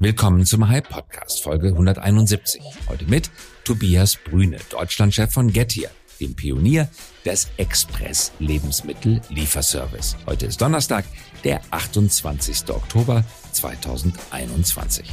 Willkommen zum Hype Podcast Folge 171. Heute mit Tobias Brüne, Deutschlandchef von Gettier, dem Pionier des Express Lebensmittel Lieferservice. Heute ist Donnerstag, der 28. Oktober 2021.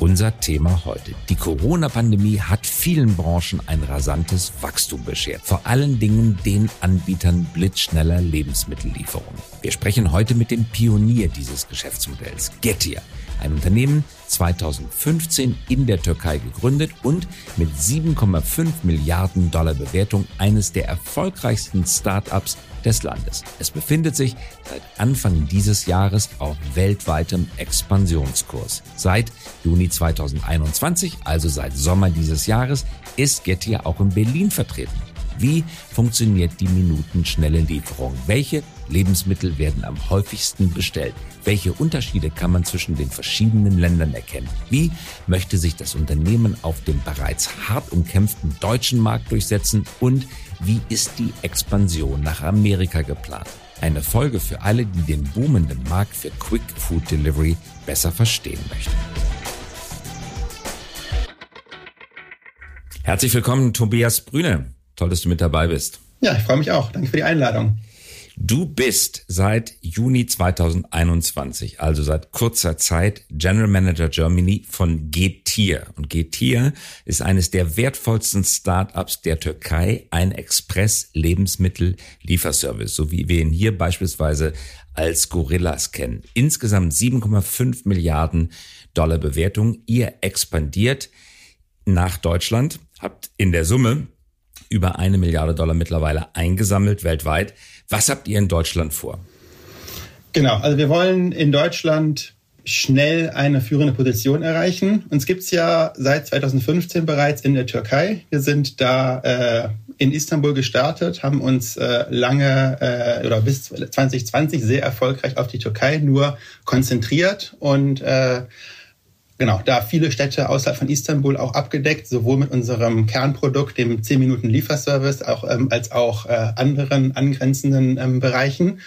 Unser Thema heute. Die Corona-Pandemie hat vielen Branchen ein rasantes Wachstum beschert. Vor allen Dingen den Anbietern blitzschneller Lebensmittellieferungen. Wir sprechen heute mit dem Pionier dieses Geschäftsmodells, Getir. Ein Unternehmen 2015 in der Türkei gegründet und mit 7,5 Milliarden Dollar Bewertung eines der erfolgreichsten Start-ups des Landes. Es befindet sich seit Anfang dieses Jahres auf weltweitem Expansionskurs. Seit Juni 2021, also seit Sommer dieses Jahres, ist Getir auch in Berlin vertreten. Wie funktioniert die minutenschnelle Lieferung? Welche Lebensmittel werden am häufigsten bestellt? Welche Unterschiede kann man zwischen den verschiedenen Ländern erkennen? Wie möchte sich das Unternehmen auf dem bereits hart umkämpften deutschen Markt durchsetzen? Und wie ist die Expansion nach Amerika geplant? Eine Folge für alle, die den boomenden Markt für Quick Food Delivery besser verstehen möchten. Herzlich willkommen, Tobias Brüne. Toll, dass du mit dabei bist. Ja, ich freue mich auch. Danke für die Einladung. Du bist seit Juni 2021, also seit kurzer Zeit, General Manager Germany von Getir. Und Getir ist eines der wertvollsten Startups der Türkei, ein Express-Lebensmittel-Lieferservice, so wie wir ihn hier beispielsweise als Gorillas kennen. Insgesamt 7,5 Milliarden Dollar Bewertung. Ihr expandiert nach Deutschland, habt in der Summe über eine Milliarde Dollar mittlerweile eingesammelt weltweit. Was habt ihr in Deutschland vor? Genau, also wir wollen in Deutschland schnell eine führende Position erreichen. Uns gibt's ja seit 2015 bereits in der Türkei. Wir sind da äh, in Istanbul gestartet, haben uns äh, lange äh, oder bis 2020 sehr erfolgreich auf die Türkei nur konzentriert und äh, genau, da viele Städte außerhalb von Istanbul auch abgedeckt, sowohl mit unserem Kernprodukt, dem 10 Minuten Lieferservice, auch, ähm, als auch äh, anderen angrenzenden ähm, Bereichen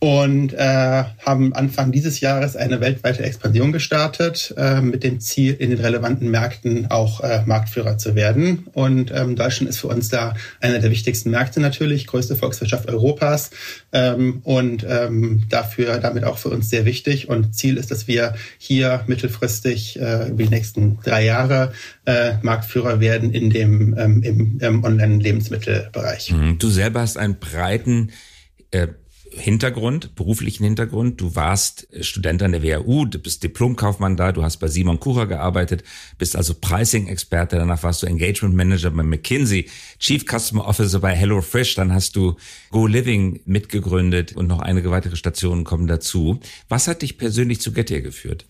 und äh, haben Anfang dieses Jahres eine weltweite Expansion gestartet äh, mit dem Ziel, in den relevanten Märkten auch äh, Marktführer zu werden. Und ähm, Deutschland ist für uns da einer der wichtigsten Märkte natürlich, größte Volkswirtschaft Europas ähm, und ähm, dafür damit auch für uns sehr wichtig. Und Ziel ist, dass wir hier mittelfristig äh, über die nächsten drei Jahre äh, Marktführer werden in dem ähm, im, im Online-Lebensmittelbereich. Mhm. Du selber hast einen breiten äh Hintergrund, beruflichen Hintergrund. Du warst Student an der WHU, du bist Diplomkaufmann da, du hast bei Simon Kucher gearbeitet, bist also Pricing-Experte, danach warst du Engagement Manager bei McKinsey, Chief Customer Officer bei HelloFresh, dann hast du Go Living mitgegründet und noch einige weitere Stationen kommen dazu. Was hat dich persönlich zu Getir geführt?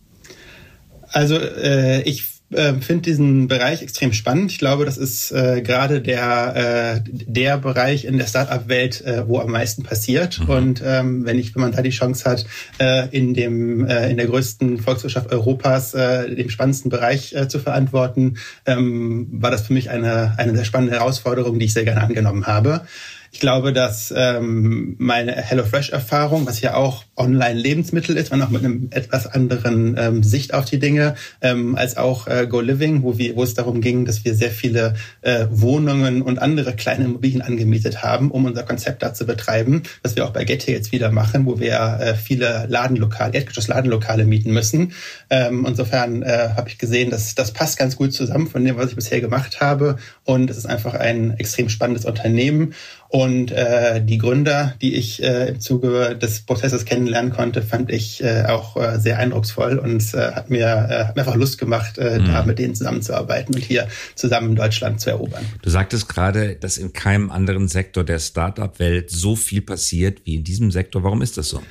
Also äh, ich äh, finde diesen Bereich extrem spannend. Ich glaube, das ist äh, gerade der, äh, der Bereich in der Startup-Welt, äh, wo am meisten passiert. Mhm. Und ähm, wenn ich, wenn man da die Chance hat, äh, in dem äh, in der größten Volkswirtschaft Europas äh, den spannendsten Bereich äh, zu verantworten, ähm, war das für mich eine eine sehr spannende Herausforderung, die ich sehr gerne angenommen habe. Ich glaube, dass ähm, meine HelloFresh-Erfahrung, was ja auch Online-Lebensmittel ist, man auch mit einem etwas anderen ähm, Sicht auf die Dinge, ähm, als auch äh, Go Living, wo, wir, wo es darum ging, dass wir sehr viele äh, Wohnungen und andere kleine Immobilien angemietet haben, um unser Konzept da zu betreiben, was wir auch bei Getty jetzt wieder machen, wo wir äh, viele Ladenlokale, Erdgeschoss-Ladenlokale mieten müssen. Ähm, insofern äh, habe ich gesehen, dass das passt ganz gut zusammen von dem, was ich bisher gemacht habe. Und es ist einfach ein extrem spannendes Unternehmen. Und äh, die Gründer, die ich äh, im Zuge des Prozesses kennenlernen konnte, fand ich äh, auch äh, sehr eindrucksvoll und äh, hat, mir, äh, hat mir einfach Lust gemacht, äh, mhm. da mit denen zusammenzuarbeiten und hier zusammen Deutschland zu erobern. Du sagtest gerade, dass in keinem anderen Sektor der Startup-Welt so viel passiert wie in diesem Sektor. Warum ist das so?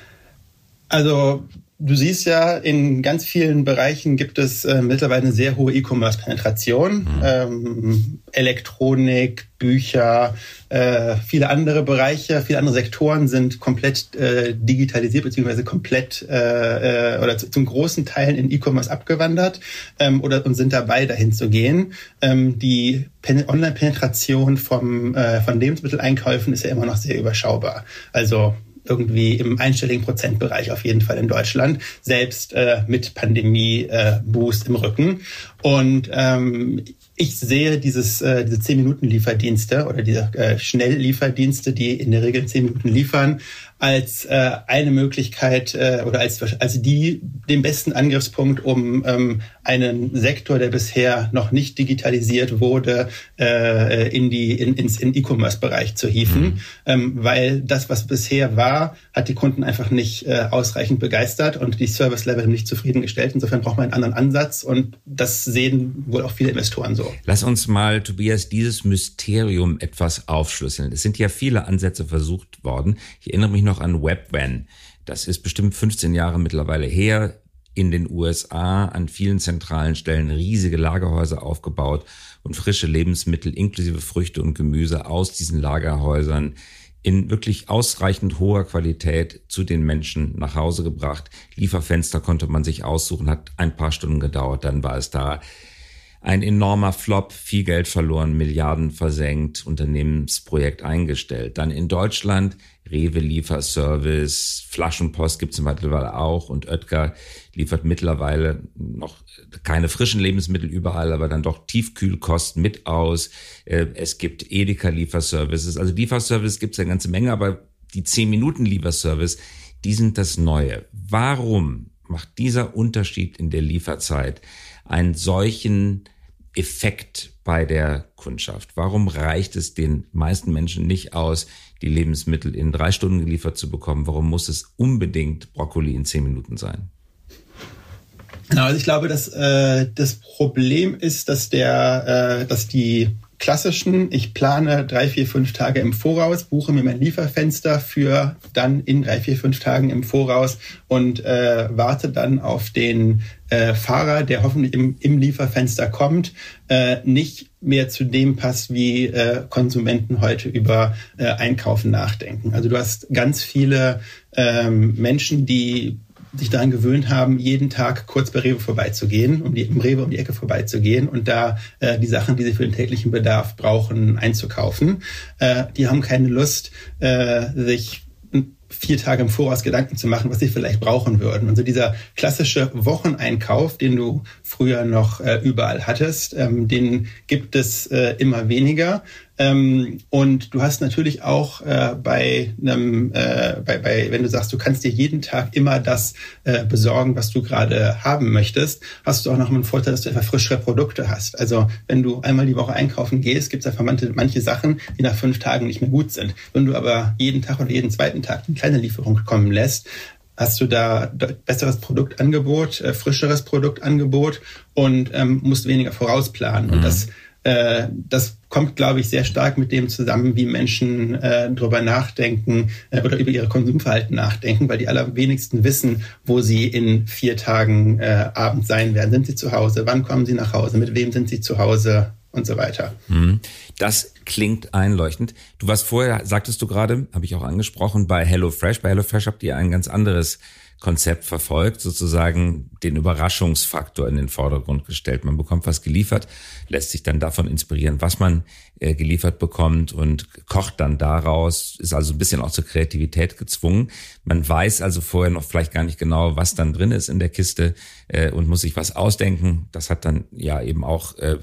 Also Du siehst ja, in ganz vielen Bereichen gibt es äh, mittlerweile eine sehr hohe E-Commerce-Penetration. Mhm. Ähm, Elektronik, Bücher, äh, viele andere Bereiche, viele andere Sektoren sind komplett äh, digitalisiert beziehungsweise komplett äh, äh, oder zu, zum großen Teil in E-Commerce abgewandert ähm, oder und sind dabei, dahin zu gehen. Ähm, die Online-Penetration vom äh, von Lebensmitteleinkäufen ist ja immer noch sehr überschaubar. Also irgendwie im einstelligen Prozentbereich auf jeden Fall in Deutschland, selbst äh, mit Pandemie-Boost äh, im Rücken. Und ähm, ich sehe dieses, äh, diese 10-Minuten-Lieferdienste oder diese äh, Schnelllieferdienste, die in der Regel 10 Minuten liefern, als äh, eine Möglichkeit äh, oder als, als die den besten Angriffspunkt, um ähm, einen Sektor, der bisher noch nicht digitalisiert wurde, äh, in die in, ins in E-Commerce-Bereich zu hieven, mhm. ähm, weil das, was bisher war, hat die Kunden einfach nicht äh, ausreichend begeistert und die Service-Level nicht zufriedengestellt. Insofern braucht man einen anderen Ansatz und das sehen wohl auch viele Investoren so. Lass uns mal, Tobias, dieses Mysterium etwas aufschlüsseln. Es sind ja viele Ansätze versucht worden. Ich erinnere mich noch an Webvan. Das ist bestimmt 15 Jahre mittlerweile her. In den USA an vielen zentralen Stellen riesige Lagerhäuser aufgebaut und frische Lebensmittel inklusive Früchte und Gemüse aus diesen Lagerhäusern in wirklich ausreichend hoher Qualität zu den Menschen nach Hause gebracht. Lieferfenster konnte man sich aussuchen, hat ein paar Stunden gedauert, dann war es da ein enormer Flop, viel Geld verloren, Milliarden versenkt, Unternehmensprojekt eingestellt. Dann in Deutschland Rewe Lieferservice, Flaschenpost gibt's mittlerweile auch und Oetker liefert mittlerweile noch keine frischen Lebensmittel überall, aber dann doch Tiefkühlkost mit aus. Äh, es gibt Edeka Lieferservices, also Lieferservice gibt's eine ganze Menge, aber die 10 Minuten Lieferservice, die sind das Neue. Warum macht dieser Unterschied in der Lieferzeit einen solchen Effekt bei der Kundschaft? Warum reicht es den meisten Menschen nicht aus, die Lebensmittel in drei Stunden geliefert zu bekommen? Warum muss es unbedingt Brokkoli in zehn Minuten sein? Genau, also ich glaube, dass äh, das Problem ist, dass der, äh, dass die klassischen, ich plane drei, vier, fünf Tage im Voraus, buche mir mein Lieferfenster für dann in drei, vier, fünf Tagen im Voraus und äh, warte dann auf den äh, Fahrer, der hoffentlich im, im Lieferfenster kommt, äh, nicht mehr zu dem passt, wie äh, Konsumenten heute über äh, Einkaufen nachdenken. Also du hast ganz viele ähm, Menschen, die sich daran gewöhnt haben, jeden Tag kurz bei Rewe vorbeizugehen, um die, im Rewe um die Ecke vorbeizugehen und da äh, die Sachen, die sie für den täglichen Bedarf brauchen, einzukaufen. Äh, die haben keine Lust, äh, sich vier Tage im Voraus Gedanken zu machen, was sie vielleicht brauchen würden. Also dieser klassische Wocheneinkauf, den du früher noch äh, überall hattest, ähm, den gibt es äh, immer weniger. Ähm, und du hast natürlich auch äh, bei einem, äh, bei, bei, wenn du sagst, du kannst dir jeden Tag immer das äh, besorgen, was du gerade haben möchtest, hast du auch noch einen Vorteil, dass du einfach frischere Produkte hast. Also wenn du einmal die Woche einkaufen gehst, gibt es einfach manche, manche Sachen, die nach fünf Tagen nicht mehr gut sind. Wenn du aber jeden Tag oder jeden zweiten Tag eine kleine Lieferung kommen lässt, hast du da besseres Produktangebot, äh, frischeres Produktangebot und ähm, musst weniger vorausplanen. Mhm. Und das äh, das kommt, glaube ich, sehr stark mit dem zusammen, wie Menschen äh, darüber nachdenken äh, oder über ihre Konsumverhalten nachdenken, weil die allerwenigsten wissen, wo sie in vier Tagen äh, abends sein werden. Sind sie zu Hause? Wann kommen sie nach Hause? Mit wem sind sie zu Hause? Und so weiter. Mhm. Das klingt einleuchtend. Du warst vorher, sagtest du gerade, habe ich auch angesprochen, bei HelloFresh. Bei HelloFresh habt ihr ein ganz anderes Konzept verfolgt, sozusagen den Überraschungsfaktor in den Vordergrund gestellt. Man bekommt was geliefert, lässt sich dann davon inspirieren, was man äh, geliefert bekommt und kocht dann daraus, ist also ein bisschen auch zur Kreativität gezwungen. Man weiß also vorher noch vielleicht gar nicht genau, was dann drin ist in der Kiste äh, und muss sich was ausdenken. Das hat dann ja eben auch äh,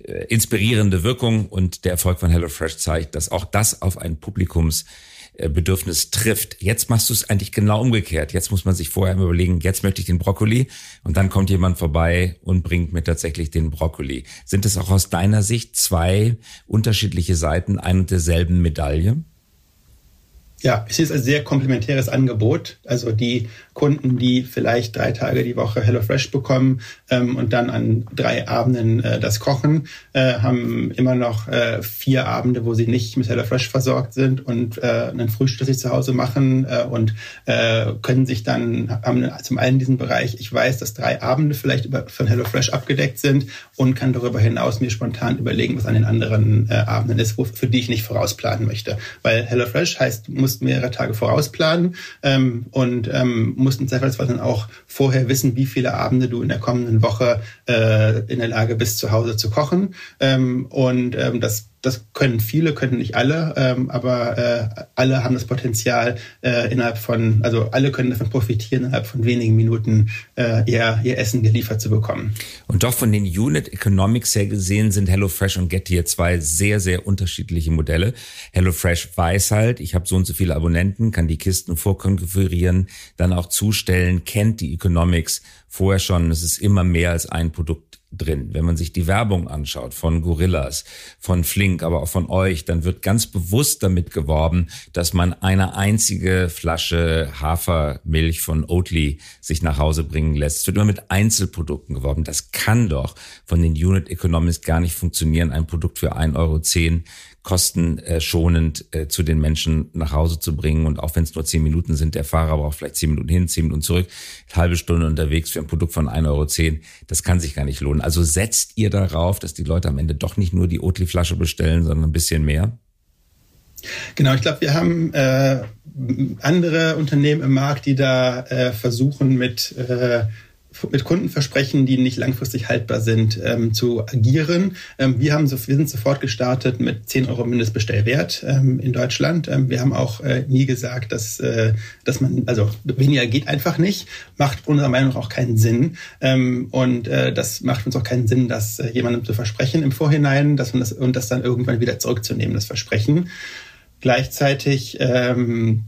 äh inspirierende Wirkung und der Erfolg von HelloFresh zeigt, dass auch das auf ein Publikums Bedürfnis trifft. Jetzt machst du es eigentlich genau umgekehrt. Jetzt muss man sich vorher überlegen, jetzt möchte ich den Brokkoli und dann kommt jemand vorbei und bringt mir tatsächlich den Brokkoli. Sind es auch aus deiner Sicht zwei unterschiedliche Seiten ein und derselben Medaille? Ja, es ist ein sehr komplementäres Angebot. Also die Kunden, die vielleicht drei Tage die Woche HelloFresh bekommen ähm, und dann an drei Abenden äh, das kochen, äh, haben immer noch äh, vier Abende, wo sie nicht mit HelloFresh versorgt sind und äh, einen Frühstück sich zu Hause machen äh, und äh, können sich dann, haben zum einen diesen Bereich, ich weiß, dass drei Abende vielleicht über, von HelloFresh abgedeckt sind und kann darüber hinaus mir spontan überlegen, was an den anderen äh, Abenden ist, wo, für die ich nicht vorausplanen möchte. Weil HelloFresh heißt, muss mussten mehrere Tage vorausplanen ähm, und ähm, mussten zweifelsfall dann auch vorher wissen, wie viele Abende du in der kommenden Woche äh, in der Lage bist, zu Hause zu kochen. Ähm, und ähm, das das können viele, können nicht alle, ähm, aber äh, alle haben das Potenzial äh, innerhalb von, also alle können davon profitieren, innerhalb von wenigen Minuten äh, ihr, ihr Essen geliefert zu bekommen. Und doch von den Unit Economics her gesehen sind HelloFresh und Getir zwei sehr, sehr unterschiedliche Modelle. HelloFresh weiß halt, ich habe so und so viele Abonnenten, kann die Kisten vorkonfigurieren, dann auch zustellen, kennt die Economics vorher schon. Es ist immer mehr als ein Produkt drin. Wenn man sich die Werbung anschaut von Gorillas, von Flink, aber auch von euch, dann wird ganz bewusst damit geworben, dass man eine einzige Flasche Hafermilch von Oatly sich nach Hause bringen lässt. Es wird immer mit Einzelprodukten geworben. Das kann doch von den Unit Economics gar nicht funktionieren. Ein Produkt für 1,10 Euro kostenschonend äh, zu den Menschen nach Hause zu bringen. Und auch wenn es nur zehn Minuten sind, der Fahrer braucht vielleicht zehn Minuten hin, zehn Minuten zurück, halbe Stunde unterwegs für ein Produkt von 1,10 Euro. Das kann sich gar nicht lohnen. Also setzt ihr darauf, dass die Leute am Ende doch nicht nur die Oatly-Flasche bestellen, sondern ein bisschen mehr? Genau, ich glaube, wir haben äh, andere Unternehmen im Markt, die da äh, versuchen mit äh, mit Kundenversprechen, die nicht langfristig haltbar sind, ähm, zu agieren. Ähm, wir, haben so, wir sind sofort gestartet mit 10 Euro Mindestbestellwert ähm, in Deutschland. Ähm, wir haben auch äh, nie gesagt, dass, äh, dass man, also weniger geht einfach nicht, macht unserer Meinung nach auch keinen Sinn. Ähm, und äh, das macht uns auch keinen Sinn, das äh, jemandem zu versprechen im Vorhinein dass man das, und das dann irgendwann wieder zurückzunehmen, das Versprechen. Gleichzeitig ähm,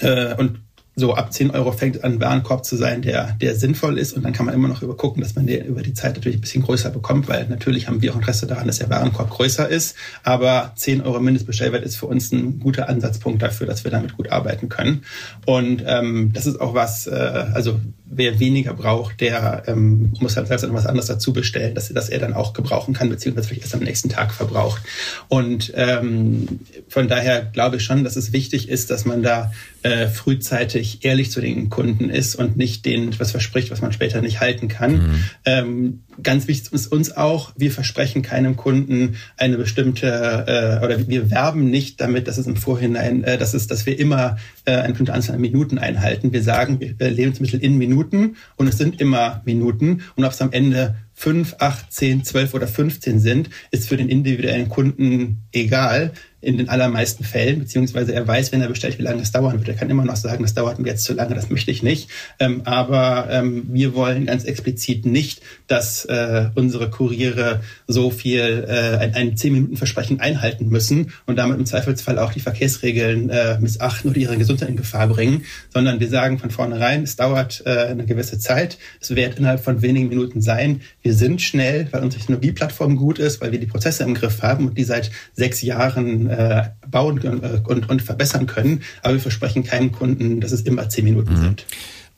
äh, und so ab 10 Euro fängt an, Warenkorb zu sein, der, der sinnvoll ist. Und dann kann man immer noch übergucken, dass man den über die Zeit natürlich ein bisschen größer bekommt, weil natürlich haben wir auch Interesse daran, dass der Warenkorb größer ist. Aber 10 Euro Mindestbestellwert ist für uns ein guter Ansatzpunkt dafür, dass wir damit gut arbeiten können. Und ähm, das ist auch was, äh, also wer weniger braucht, der ähm, muss halt selbst noch was anderes dazu bestellen, dass, dass er dann auch gebrauchen kann, beziehungsweise vielleicht erst am nächsten Tag verbraucht. Und ähm, von daher glaube ich schon, dass es wichtig ist, dass man da äh, frühzeitig ehrlich zu den Kunden ist und nicht denen was verspricht, was man später nicht halten kann. Mhm. Ähm, ganz wichtig ist uns auch, wir versprechen keinem Kunden eine bestimmte äh, oder wir werben nicht damit, dass es im Vorhinein, äh, dass es, dass wir immer äh, eine bestimmte Anzahl an Minuten einhalten. Wir sagen äh, Lebensmittel in Minuten und es sind immer Minuten und ob es am Ende fünf, acht, zehn, zwölf oder 15 sind, ist für den individuellen Kunden egal in den allermeisten Fällen, beziehungsweise er weiß, wenn er bestellt, wie lange es dauern wird. Er kann immer noch sagen, das dauert mir jetzt zu lange, das möchte ich nicht. Ähm, aber ähm, wir wollen ganz explizit nicht, dass äh, unsere Kuriere so viel äh, ein, ein 10-Minuten-Versprechen einhalten müssen und damit im Zweifelsfall auch die Verkehrsregeln äh, missachten oder ihre Gesundheit in Gefahr bringen, sondern wir sagen von vornherein, es dauert äh, eine gewisse Zeit, es wird innerhalb von wenigen Minuten sein. Wir sind schnell, weil unsere Technologieplattform gut ist, weil wir die Prozesse im Griff haben und die seit sechs Jahren äh, bauen äh, und, und verbessern können. Aber wir versprechen keinem Kunden, dass es immer zehn Minuten mhm. sind.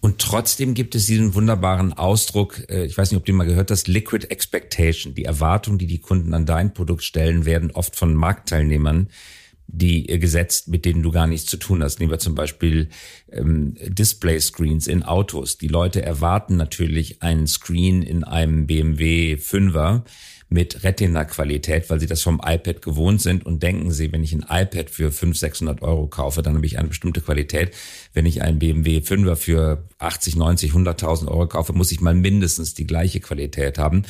Und trotzdem gibt es diesen wunderbaren Ausdruck, äh, ich weiß nicht, ob du mal gehört hast, Liquid Expectation. Die Erwartungen, die die Kunden an dein Produkt stellen, werden oft von Marktteilnehmern die äh, gesetzt, mit denen du gar nichts zu tun hast. Nehmen wir zum Beispiel ähm, Display-Screens in Autos. Die Leute erwarten natürlich einen Screen in einem BMW 5er mit Retina-Qualität, weil sie das vom iPad gewohnt sind und denken sie, wenn ich ein iPad für 500, 600 Euro kaufe, dann habe ich eine bestimmte Qualität. Wenn ich einen BMW 5er für 80, 90, 100.000 Euro kaufe, muss ich mal mindestens die gleiche Qualität haben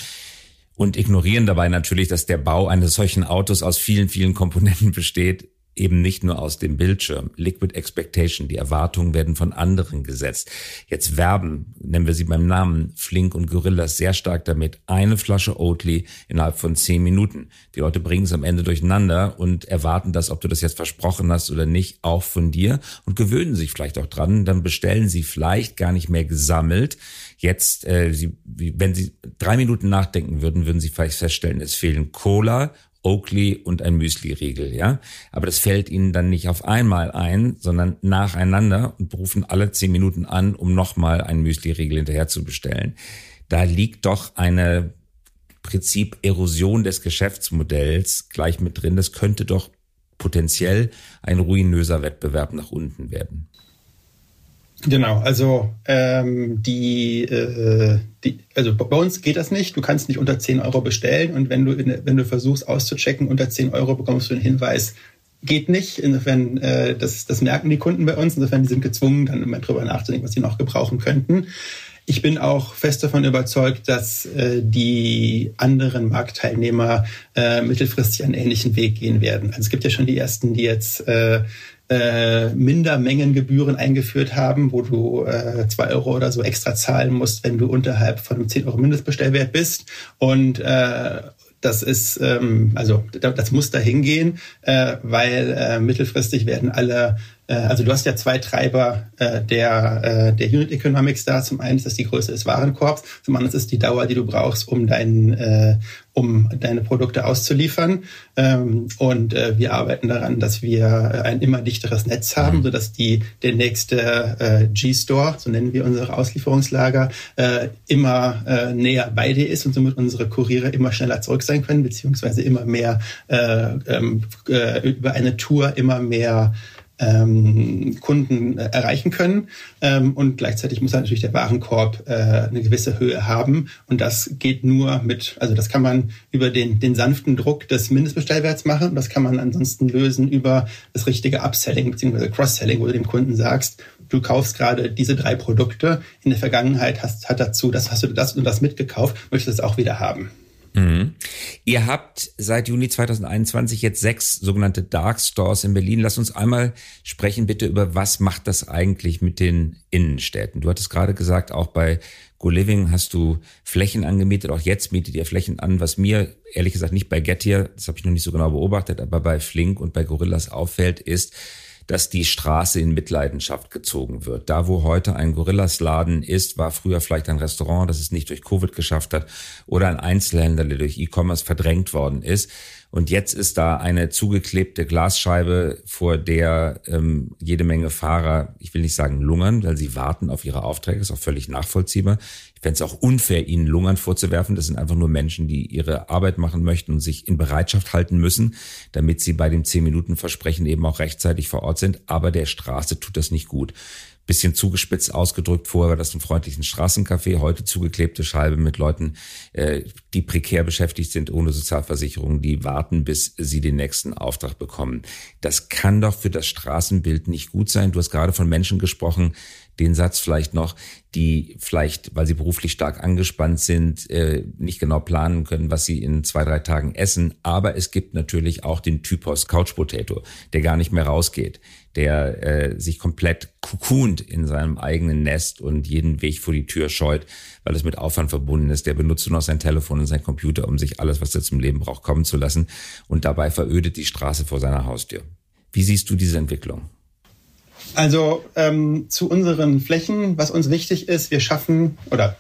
und ignorieren dabei natürlich, dass der Bau eines solchen Autos aus vielen, vielen Komponenten besteht, eben nicht nur aus dem Bildschirm. Liquid Expectation, die Erwartungen werden von anderen gesetzt. Jetzt werben, nennen wir sie beim Namen, Flink und Gorillas sehr stark damit. Eine Flasche Oatly innerhalb von zehn Minuten. Die Leute bringen es am Ende durcheinander und erwarten das, ob du das jetzt versprochen hast oder nicht, auch von dir und gewöhnen sich vielleicht auch dran. Dann bestellen sie vielleicht gar nicht mehr gesammelt. Jetzt, äh, sie, wenn sie drei Minuten nachdenken würden, würden sie vielleicht feststellen, es fehlen Cola Oakley und ein Müsli-Riegel, ja. Aber das fällt ihnen dann nicht auf einmal ein, sondern nacheinander und berufen alle zehn Minuten an, um nochmal einen Müsli-Riegel hinterher zu bestellen. Da liegt doch eine Prinzip Erosion des Geschäftsmodells gleich mit drin. Das könnte doch potenziell ein ruinöser Wettbewerb nach unten werden. Genau, also ähm, die, äh, die, also bei uns geht das nicht. Du kannst nicht unter 10 Euro bestellen und wenn du wenn du versuchst auszuchecken unter 10 Euro bekommst du den Hinweis, geht nicht. Insofern, äh, das, das merken die Kunden bei uns. Insofern, die sind gezwungen, dann immer drüber nachzudenken, was sie noch gebrauchen könnten. ich bin auch fest davon überzeugt, dass äh, die anderen Marktteilnehmer äh, mittelfristig einen ähnlichen Weg gehen werden. Also es gibt ja schon die ersten, die jetzt äh, äh, Mindermengengebühren eingeführt haben, wo du äh, zwei Euro oder so extra zahlen musst, wenn du unterhalb von einem 10 Euro Mindestbestellwert bist. Und äh, das ist, ähm, also das muss da hingehen, äh, weil äh, mittelfristig werden alle also du hast ja zwei Treiber äh, der, äh, der Unit Economics da. Zum einen ist das die Größe des Warenkorbs, zum anderen ist es die Dauer, die du brauchst, um, dein, äh, um deine Produkte auszuliefern. Ähm, und äh, wir arbeiten daran, dass wir ein immer dichteres Netz haben, mhm. sodass die, der nächste äh, G-Store, so nennen wir unsere Auslieferungslager, äh, immer äh, näher bei dir ist und somit unsere Kuriere immer schneller zurück sein können, beziehungsweise immer mehr äh, ähm, äh, über eine Tour immer mehr ähm, Kunden äh, erreichen können. Ähm, und gleichzeitig muss natürlich der Warenkorb äh, eine gewisse Höhe haben. Und das geht nur mit, also das kann man über den, den sanften Druck des Mindestbestellwerts machen. Das kann man ansonsten lösen über das richtige Upselling bzw. Cross-Selling, wo du dem Kunden sagst, du kaufst gerade diese drei Produkte. In der Vergangenheit hast, hat dazu, das hast du das und das mitgekauft, möchtest es auch wieder haben. Mhm. Ihr habt seit Juni 2021 jetzt sechs sogenannte Dark Stores in Berlin. Lass uns einmal sprechen bitte über, was macht das eigentlich mit den Innenstädten? Du hattest gerade gesagt, auch bei Go Living hast du Flächen angemietet. Auch jetzt mietet ihr Flächen an, was mir ehrlich gesagt nicht bei Gettier, das habe ich noch nicht so genau beobachtet, aber bei Flink und bei Gorillas auffällt, ist, dass die Straße in Mitleidenschaft gezogen wird. Da, wo heute ein Gorillas-Laden ist, war früher vielleicht ein Restaurant, das es nicht durch Covid geschafft hat, oder ein Einzelhändler, der durch E-Commerce verdrängt worden ist. Und jetzt ist da eine zugeklebte Glasscheibe, vor der ähm, jede Menge Fahrer, ich will nicht sagen lungern, weil sie warten auf ihre Aufträge, ist auch völlig nachvollziehbar. Fände es auch unfair, ihnen lungern vorzuwerfen. Das sind einfach nur Menschen, die ihre Arbeit machen möchten und sich in Bereitschaft halten müssen, damit sie bei dem 10-Minuten-Versprechen eben auch rechtzeitig vor Ort sind. Aber der Straße tut das nicht gut bisschen zugespitzt ausgedrückt. Vorher war das ein freundlichen Straßencafé, heute zugeklebte Scheibe mit Leuten, äh, die prekär beschäftigt sind, ohne Sozialversicherung, die warten, bis sie den nächsten Auftrag bekommen. Das kann doch für das Straßenbild nicht gut sein. Du hast gerade von Menschen gesprochen, den Satz vielleicht noch, die vielleicht, weil sie beruflich stark angespannt sind, äh, nicht genau planen können, was sie in zwei, drei Tagen essen. Aber es gibt natürlich auch den Typos Couch Potato, der gar nicht mehr rausgeht, der äh, sich komplett kukunt in seinem eigenen Nest und jeden Weg vor die Tür scheut, weil es mit Aufwand verbunden ist. Der benutzt nur noch sein Telefon und sein Computer, um sich alles, was er zum Leben braucht, kommen zu lassen. Und dabei verödet die Straße vor seiner Haustür. Wie siehst du diese Entwicklung? Also ähm, zu unseren Flächen, was uns wichtig ist, wir schaffen oder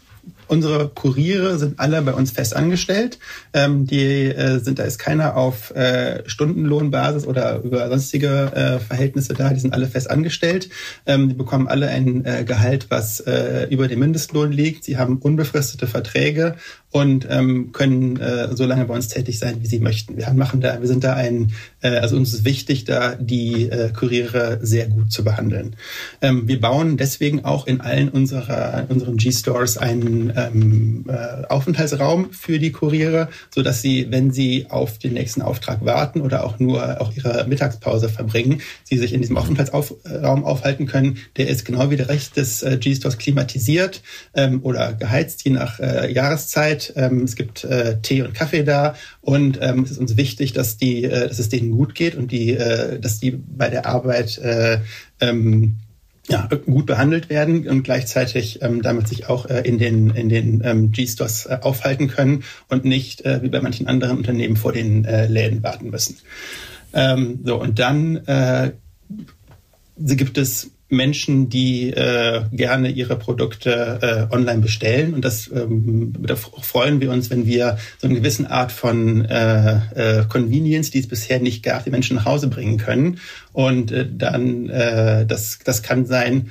Unsere Kuriere sind alle bei uns fest angestellt. Ähm, die äh, sind, da ist keiner auf äh, Stundenlohnbasis oder über sonstige äh, Verhältnisse da. Die sind alle fest angestellt. Ähm, die bekommen alle ein äh, Gehalt, was äh, über dem Mindestlohn liegt. Sie haben unbefristete Verträge und ähm, können äh, so lange bei uns tätig sein, wie sie möchten. Wir machen da, wir sind da ein, äh, also uns ist wichtig, da die äh, Kuriere sehr gut zu behandeln. Ähm, wir bauen deswegen auch in allen unserer unseren G-Stores einen ähm, äh, Aufenthaltsraum für die Kuriere, so dass sie, wenn sie auf den nächsten Auftrag warten oder auch nur auch ihre Mittagspause verbringen, sie sich in diesem Aufenthaltsraum aufhalten können. Der ist genau wie der Rest des äh, G-Stores klimatisiert ähm, oder geheizt, je nach äh, Jahreszeit. Ähm, es gibt äh, Tee und Kaffee da und ähm, es ist uns wichtig, dass die, äh, dass es denen gut geht und die, äh, dass die bei der Arbeit äh, ähm, ja, gut behandelt werden und gleichzeitig ähm, damit sich auch äh, in den, in den ähm, G-Stores äh, aufhalten können und nicht äh, wie bei manchen anderen Unternehmen vor den äh, Läden warten müssen. Ähm, so, und dann äh, gibt es Menschen, die äh, gerne ihre Produkte äh, online bestellen. Und das ähm, da freuen wir uns, wenn wir so eine gewisse Art von äh, äh, Convenience, die es bisher nicht gab, die Menschen nach Hause bringen können. Und äh, dann, äh, das, das kann sein,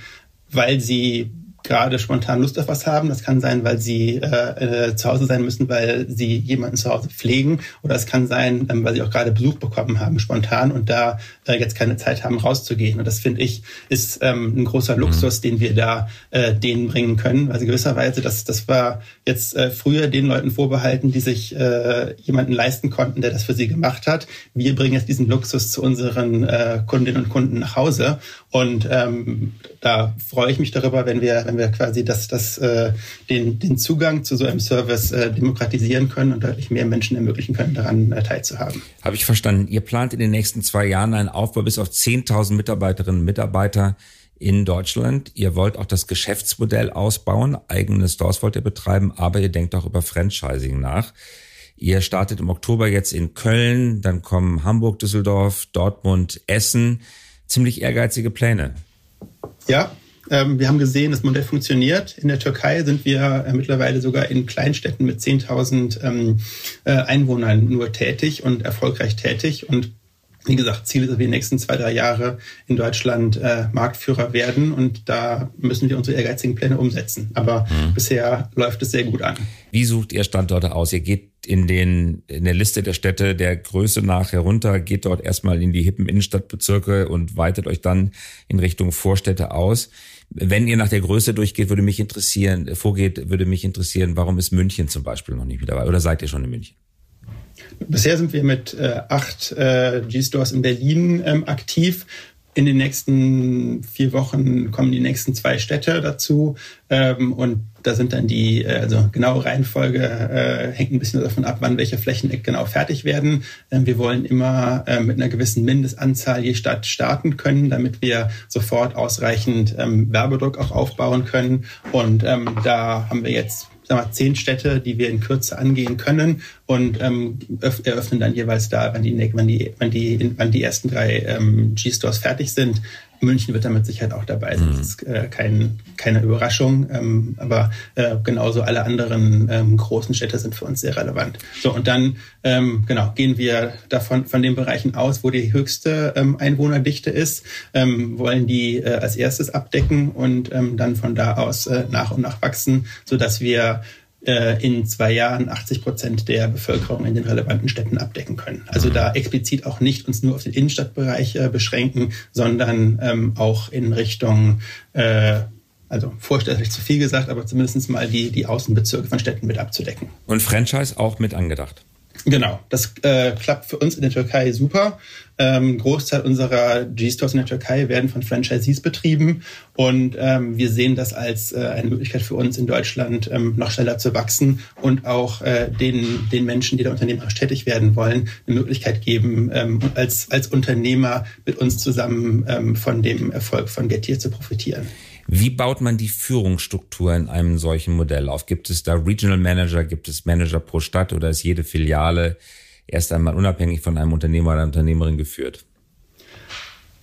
weil sie gerade spontan Lust auf was haben. Das kann sein, weil sie äh, äh, zu Hause sein müssen, weil sie jemanden zu Hause pflegen. Oder es kann sein, ähm, weil sie auch gerade Besuch bekommen haben, spontan und da äh, jetzt keine Zeit haben, rauszugehen. Und das finde ich ist ähm, ein großer Luxus, mhm. den wir da äh, denen bringen können. Also gewisserweise, das, das war jetzt äh, früher den Leuten vorbehalten, die sich äh, jemanden leisten konnten, der das für sie gemacht hat. Wir bringen jetzt diesen Luxus zu unseren äh, Kundinnen und Kunden nach Hause. Und ähm, da freue ich mich darüber, wenn wir, wenn wenn wir quasi das, das, äh, den, den Zugang zu so einem Service äh, demokratisieren können und deutlich mehr Menschen ermöglichen können, daran äh, teilzuhaben. Habe ich verstanden. Ihr plant in den nächsten zwei Jahren einen Aufbau bis auf 10.000 Mitarbeiterinnen und Mitarbeiter in Deutschland. Ihr wollt auch das Geschäftsmodell ausbauen, eigene Stores wollt ihr betreiben, aber ihr denkt auch über Franchising nach. Ihr startet im Oktober jetzt in Köln, dann kommen Hamburg, Düsseldorf, Dortmund, Essen. Ziemlich ehrgeizige Pläne. Ja, wir haben gesehen, das Modell funktioniert. In der Türkei sind wir äh, mittlerweile sogar in Kleinstädten mit 10.000 ähm, äh, Einwohnern nur tätig und erfolgreich tätig. Und wie gesagt, Ziel ist, dass wir die nächsten zwei, drei Jahre in Deutschland äh, Marktführer werden und da müssen wir unsere ehrgeizigen Pläne umsetzen. Aber mhm. bisher läuft es sehr gut an. Wie sucht ihr Standorte aus? Ihr geht in den in der Liste der Städte der Größe nach herunter, geht dort erstmal in die hippen Innenstadtbezirke und weitet euch dann in Richtung Vorstädte aus. Wenn ihr nach der Größe durchgeht, würde mich interessieren, vorgeht, würde mich interessieren, warum ist München zum Beispiel noch nicht wieder dabei? Oder seid ihr schon in München? Bisher sind wir mit äh, acht äh, G-Stores in Berlin ähm, aktiv. In den nächsten vier Wochen kommen die nächsten zwei Städte dazu. Ähm, und da sind dann die, äh, also genaue Reihenfolge äh, hängt ein bisschen davon ab, wann welche Flächen genau fertig werden. Ähm, wir wollen immer äh, mit einer gewissen Mindestanzahl je Stadt starten können, damit wir sofort ausreichend ähm, Werbedruck auch aufbauen können. Und ähm, da haben wir jetzt sagen wir, zehn Städte, die wir in Kürze angehen können und ähm, eröffnen dann jeweils da, wenn die, wenn die, wenn die, wenn die ersten drei ähm, G-Stores fertig sind, München wird da mit Sicherheit auch dabei sein. Mhm. Das ist äh, kein, keine Überraschung, ähm, aber äh, genauso alle anderen ähm, großen Städte sind für uns sehr relevant. So, und dann ähm, genau gehen wir davon von den Bereichen aus, wo die höchste ähm, Einwohnerdichte ist, ähm, wollen die äh, als erstes abdecken und ähm, dann von da aus äh, nach und nach wachsen, so dass wir in zwei Jahren 80 Prozent der Bevölkerung in den relevanten Städten abdecken können. Also da explizit auch nicht uns nur auf den Innenstadtbereich äh, beschränken, sondern ähm, auch in Richtung äh, also vorstellig zu viel gesagt, aber zumindest mal die, die Außenbezirke von Städten mit abzudecken. Und Franchise auch mit angedacht? Genau, das äh, klappt für uns in der Türkei super. Ähm, Großteil unserer G-Stores in der Türkei werden von Franchisees betrieben und ähm, wir sehen das als äh, eine Möglichkeit für uns in Deutschland ähm, noch schneller zu wachsen und auch äh, den, den Menschen, die da unternehmerisch tätig werden wollen, eine Möglichkeit geben, ähm, als, als Unternehmer mit uns zusammen ähm, von dem Erfolg von Getir zu profitieren. Wie baut man die Führungsstruktur in einem solchen Modell auf? Gibt es da Regional Manager, gibt es Manager pro Stadt oder ist jede Filiale erst einmal unabhängig von einem Unternehmer oder Unternehmerin geführt?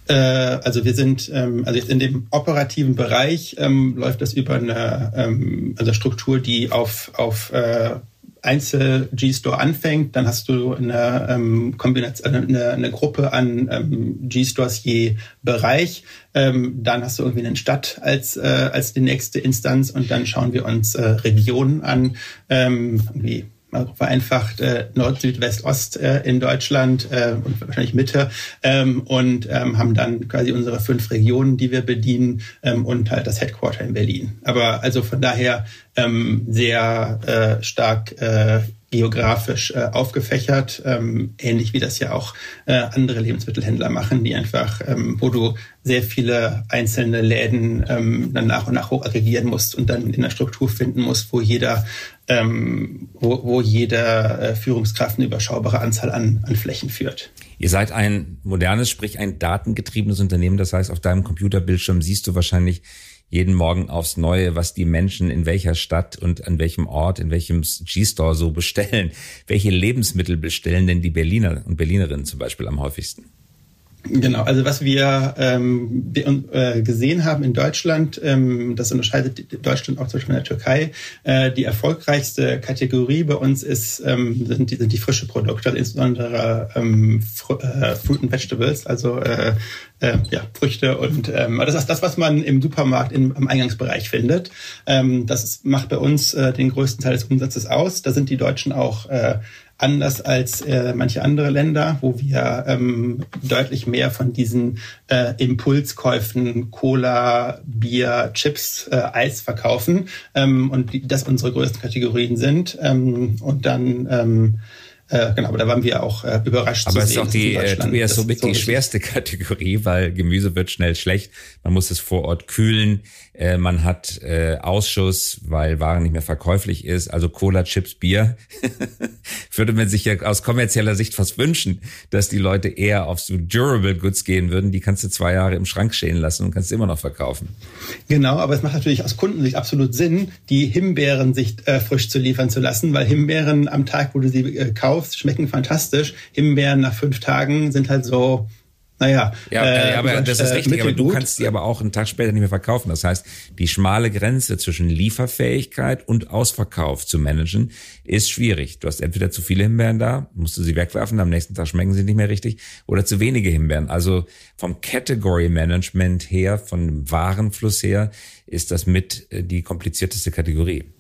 Äh, also wir sind, ähm, also jetzt in dem operativen Bereich ähm, läuft das über eine ähm, also Struktur, die auf, auf äh, Einzel-G-Store anfängt, dann hast du eine ähm, Kombination, eine, eine Gruppe an ähm, G-Stores je Bereich. Ähm, dann hast du irgendwie eine Stadt als äh, als die nächste Instanz und dann schauen wir uns äh, Regionen an, ähm, irgendwie vereinfacht äh, Nord, Süd, West, Ost äh, in Deutschland äh, und wahrscheinlich Mitte ähm, und ähm, haben dann quasi unsere fünf Regionen, die wir bedienen ähm, und halt das Headquarter in Berlin. Aber also von daher ähm, sehr äh, stark äh, geografisch äh, aufgefächert, ähm, ähnlich wie das ja auch äh, andere Lebensmittelhändler machen, die einfach, ähm, wo du sehr viele einzelne Läden ähm, dann nach und nach hoch aggregieren musst und dann in der Struktur finden musst, wo jeder, ähm, wo, wo jeder äh, Führungskraft eine überschaubare Anzahl an, an Flächen führt. Ihr seid ein modernes, sprich ein datengetriebenes Unternehmen. Das heißt, auf deinem Computerbildschirm siehst du wahrscheinlich jeden Morgen aufs Neue, was die Menschen in welcher Stadt und an welchem Ort, in welchem G-Store so bestellen. Welche Lebensmittel bestellen denn die Berliner und Berlinerinnen zum Beispiel am häufigsten? Genau, also was wir ähm, äh, gesehen haben in Deutschland, ähm, das unterscheidet Deutschland auch zum Beispiel von der Türkei. Äh, die erfolgreichste Kategorie bei uns ist ähm, sind, die, sind die frische Produkte, also insbesondere ähm, Fr äh, Fruit and Vegetables, also äh, äh, ja, Früchte und ähm, das ist das, was man im Supermarkt im, im Eingangsbereich findet. Ähm, das ist, macht bei uns äh, den größten Teil des Umsatzes aus. Da sind die Deutschen auch äh, anders als äh, manche andere Länder, wo wir ähm, deutlich mehr von diesen äh, Impulskäufen Cola, Bier, Chips, äh, Eis verkaufen ähm, und die, das unsere größten Kategorien sind. Ähm, und dann ähm, äh, genau, aber da waren wir auch äh, überrascht aber zu sehen. Aber es ist auch die, äh, Tobias, somit so die schwerste Kategorie, weil Gemüse wird schnell schlecht. Man muss es vor Ort kühlen. Äh, man hat äh, Ausschuss, weil Ware nicht mehr verkäuflich ist. Also Cola, Chips, Bier. Würde man sich ja aus kommerzieller Sicht fast wünschen, dass die Leute eher auf so Durable Goods gehen würden. Die kannst du zwei Jahre im Schrank stehen lassen und kannst immer noch verkaufen. Genau, aber es macht natürlich aus Kundensicht absolut Sinn, die Himbeeren sich äh, frisch zu liefern zu lassen, weil Himbeeren am Tag, wo du sie äh, kaufst, schmecken fantastisch. Himbeeren nach fünf Tagen sind halt so naja. Ja, äh, aber das ist äh, richtig, aber du kannst die aber auch einen Tag später nicht mehr verkaufen. Das heißt, die schmale Grenze zwischen Lieferfähigkeit und Ausverkauf zu managen ist schwierig. Du hast entweder zu viele Himbeeren da, musst du sie wegwerfen, am nächsten Tag schmecken sie nicht mehr richtig, oder zu wenige Himbeeren. Also vom Category Management her, von Warenfluss her, ist das mit äh, die komplizierteste Kategorie.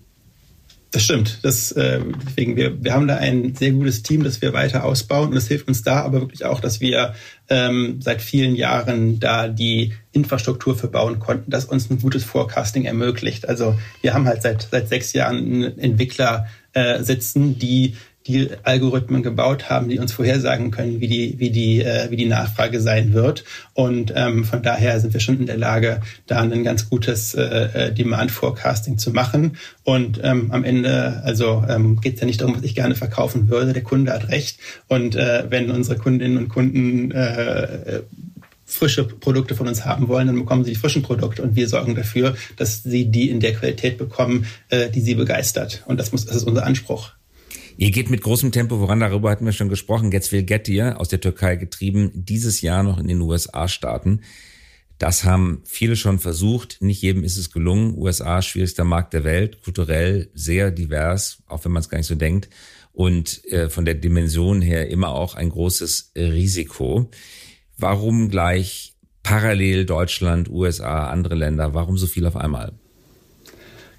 Das stimmt. Das, äh, deswegen, wir, wir haben da ein sehr gutes Team, das wir weiter ausbauen. Und es hilft uns da aber wirklich auch, dass wir ähm, seit vielen Jahren da die Infrastruktur verbauen konnten, das uns ein gutes Forecasting ermöglicht. Also wir haben halt seit, seit sechs Jahren Entwickler äh, sitzen, die die Algorithmen gebaut haben, die uns vorhersagen können, wie die, wie die, äh, wie die Nachfrage sein wird. Und ähm, von daher sind wir schon in der Lage, da ein ganz gutes äh, äh Demand Forecasting zu machen. Und ähm, am Ende, also ähm, geht es ja nicht darum, was ich gerne verkaufen würde. Der Kunde hat recht. Und äh, wenn unsere Kundinnen und Kunden äh, frische Produkte von uns haben wollen, dann bekommen sie die frischen Produkte und wir sorgen dafür, dass sie die in der Qualität bekommen, äh, die sie begeistert. Und das muss, das ist unser Anspruch. Ihr geht mit großem Tempo voran, darüber hatten wir schon gesprochen. Jetzt will Getir aus der Türkei getrieben dieses Jahr noch in den USA starten. Das haben viele schon versucht. Nicht jedem ist es gelungen. USA schwierigster Markt der Welt, kulturell sehr divers, auch wenn man es gar nicht so denkt. Und äh, von der Dimension her immer auch ein großes Risiko. Warum gleich parallel Deutschland, USA, andere Länder? Warum so viel auf einmal?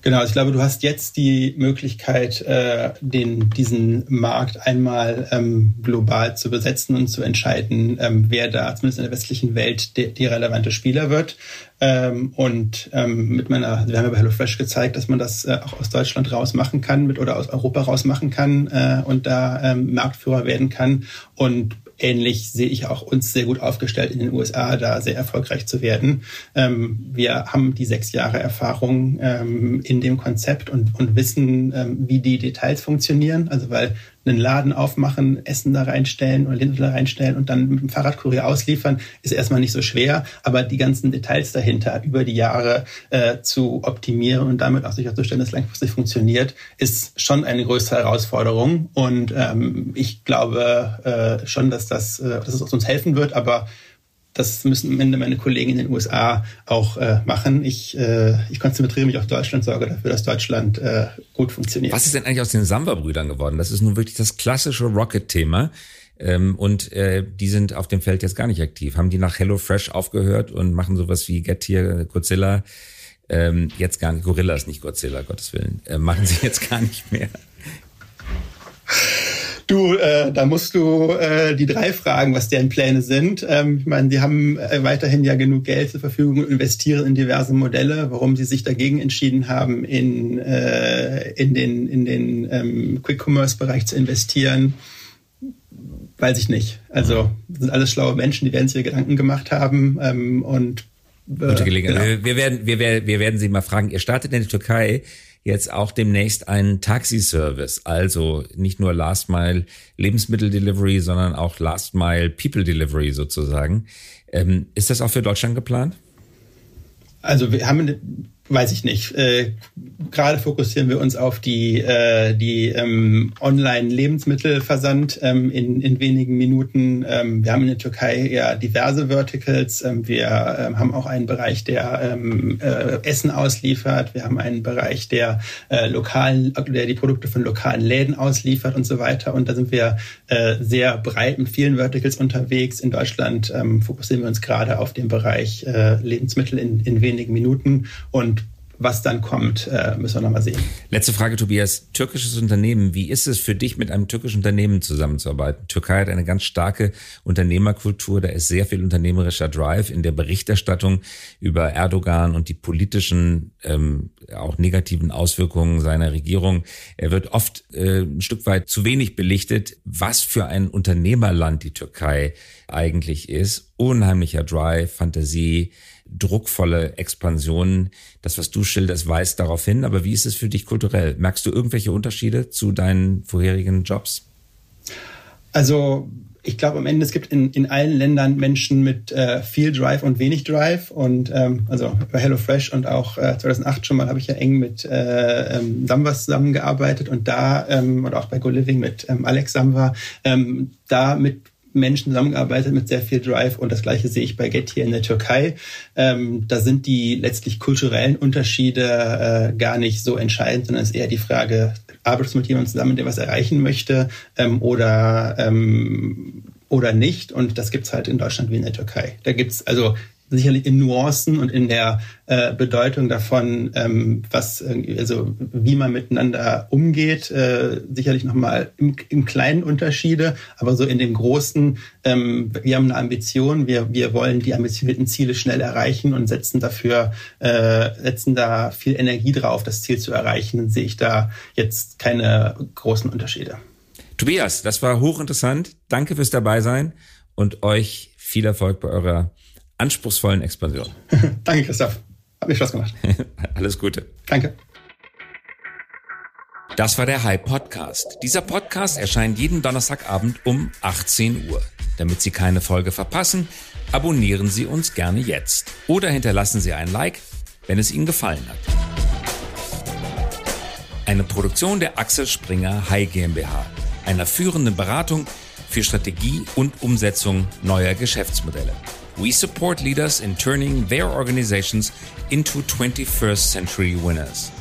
Genau, also ich glaube, du hast jetzt die Möglichkeit, äh, den, diesen Markt einmal ähm, global zu besetzen und zu entscheiden, ähm, wer da zumindest in der westlichen Welt die, die relevante Spieler wird. Ähm, und ähm, mit meiner, wir haben ja bei HelloFresh gezeigt, dass man das äh, auch aus Deutschland raus machen kann mit oder aus Europa raus machen kann äh, und da ähm, Marktführer werden kann. Und ähnlich sehe ich auch uns sehr gut aufgestellt in den USA, da sehr erfolgreich zu werden. Ähm, wir haben die sechs Jahre Erfahrung ähm, in dem Konzept und, und wissen, ähm, wie die Details funktionieren. Also weil einen Laden aufmachen, Essen da reinstellen oder Lebensmittel da reinstellen und dann mit dem Fahrradkurier ausliefern, ist erstmal nicht so schwer. Aber die ganzen Details dahinter über die Jahre äh, zu optimieren und damit auch sicherzustellen, dass es langfristig funktioniert, ist schon eine größere Herausforderung. Und ähm, ich glaube äh, schon, dass das, äh, dass es uns helfen wird. Aber das müssen am Ende meine Kollegen in den USA auch äh, machen. Ich, äh, ich konzentriere mich auf Deutschland, sorge dafür, dass Deutschland äh, gut funktioniert. Was ist denn eigentlich aus den Samba-Brüdern geworden? Das ist nun wirklich das klassische Rocket-Thema. Ähm, und äh, die sind auf dem Feld jetzt gar nicht aktiv. Haben die nach HelloFresh aufgehört und machen sowas wie Get Here, Godzilla, ähm, jetzt gar nicht, Gorillas, nicht Godzilla, Gottes Willen, äh, machen sie jetzt gar nicht mehr. Du, äh, da musst du äh, die drei fragen, was deren Pläne sind. Ähm, ich meine, die haben äh, weiterhin ja genug Geld zur Verfügung und investieren in diverse Modelle. Warum sie sich dagegen entschieden haben, in, äh, in den, in den ähm, Quick-Commerce-Bereich zu investieren, weiß ich nicht. Also sind alles schlaue Menschen, die werden sich Gedanken gemacht haben ähm, und äh, Gute Gelegenheit. Genau. Wir, werden, wir, werden, wir werden Sie mal fragen. Ihr startet in der Türkei jetzt auch demnächst einen Taxiservice. Also nicht nur Last Mile Lebensmittel Delivery, sondern auch Last Mile People Delivery sozusagen. Ähm, ist das auch für Deutschland geplant? Also wir haben weiß ich nicht. Äh, Gerade fokussieren wir uns auf die, äh, die ähm, Online-Lebensmittelversand ähm, in, in wenigen Minuten. Ähm, wir haben in der Türkei ja diverse Verticals. Ähm, wir ähm, haben auch einen Bereich, der ähm, äh, Essen ausliefert. Wir haben einen Bereich, der äh, lokalen, der die Produkte von lokalen Läden ausliefert und so weiter. Und da sind wir äh, sehr breit mit vielen Verticals unterwegs. In Deutschland ähm, fokussieren wir uns gerade auf den Bereich äh, Lebensmittel in, in wenigen Minuten und was dann kommt, äh, müssen wir nochmal sehen. Letzte Frage, Tobias. Türkisches Unternehmen. Wie ist es für dich, mit einem türkischen Unternehmen zusammenzuarbeiten? Türkei hat eine ganz starke Unternehmerkultur. Da ist sehr viel unternehmerischer Drive in der Berichterstattung über Erdogan und die politischen, ähm, auch negativen Auswirkungen seiner Regierung. Er wird oft äh, ein Stück weit zu wenig belichtet, was für ein Unternehmerland die Türkei eigentlich ist. Unheimlicher Drive, Fantasie, druckvolle Expansionen. Das, was du schilderst, weist darauf hin. Aber wie ist es für dich kulturell? Merkst du irgendwelche Unterschiede zu deinen vorherigen Jobs? Also ich glaube am Ende, es gibt in, in allen Ländern Menschen mit äh, viel Drive und wenig Drive. Und ähm, also bei HelloFresh und auch äh, 2008 schon mal habe ich ja eng mit äh, ähm, Samba zusammengearbeitet und da, ähm, oder auch bei GoLiving mit ähm, Alex Samba, ähm, da mit Menschen zusammengearbeitet mit sehr viel Drive und das gleiche sehe ich bei Get hier in der Türkei. Ähm, da sind die letztlich kulturellen Unterschiede äh, gar nicht so entscheidend, sondern es ist eher die Frage, arbeitest du mit jemandem zusammen, der was erreichen möchte ähm, oder ähm, oder nicht. Und das gibt's halt in Deutschland wie in der Türkei. Da gibt's also sicherlich in Nuancen und in der äh, Bedeutung davon, ähm, was also wie man miteinander umgeht, äh, sicherlich nochmal im, im kleinen Unterschiede, aber so in den großen, ähm, wir haben eine Ambition, wir, wir wollen die ambitionierten Ziele schnell erreichen und setzen dafür, äh, setzen da viel Energie drauf, das Ziel zu erreichen, dann sehe ich da jetzt keine großen Unterschiede. Tobias, das war hochinteressant. Danke fürs Dabeisein und euch viel Erfolg bei eurer anspruchsvollen Expansion. Danke, Christoph. Hat mir Spaß gemacht. Alles Gute. Danke. Das war der Hype Podcast. Dieser Podcast erscheint jeden Donnerstagabend um 18 Uhr. Damit Sie keine Folge verpassen, abonnieren Sie uns gerne jetzt oder hinterlassen Sie ein Like, wenn es Ihnen gefallen hat. Eine Produktion der Axel Springer High GmbH, einer führenden Beratung für Strategie und Umsetzung neuer Geschäftsmodelle. We support leaders in turning their organizations into 21st century winners.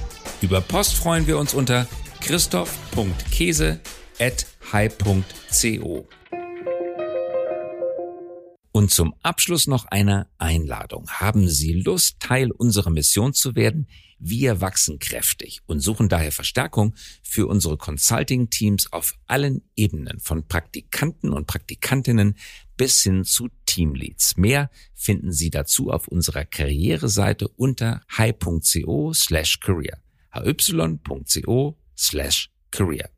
Über Post freuen wir uns unter christoph.käse.hi.co. Und zum Abschluss noch eine Einladung. Haben Sie Lust, Teil unserer Mission zu werden? Wir wachsen kräftig und suchen daher Verstärkung für unsere Consulting-Teams auf allen Ebenen, von Praktikanten und Praktikantinnen bis hin zu Teamleads. Mehr finden Sie dazu auf unserer Karriereseite unter hi.co slash career. hy.co slash career.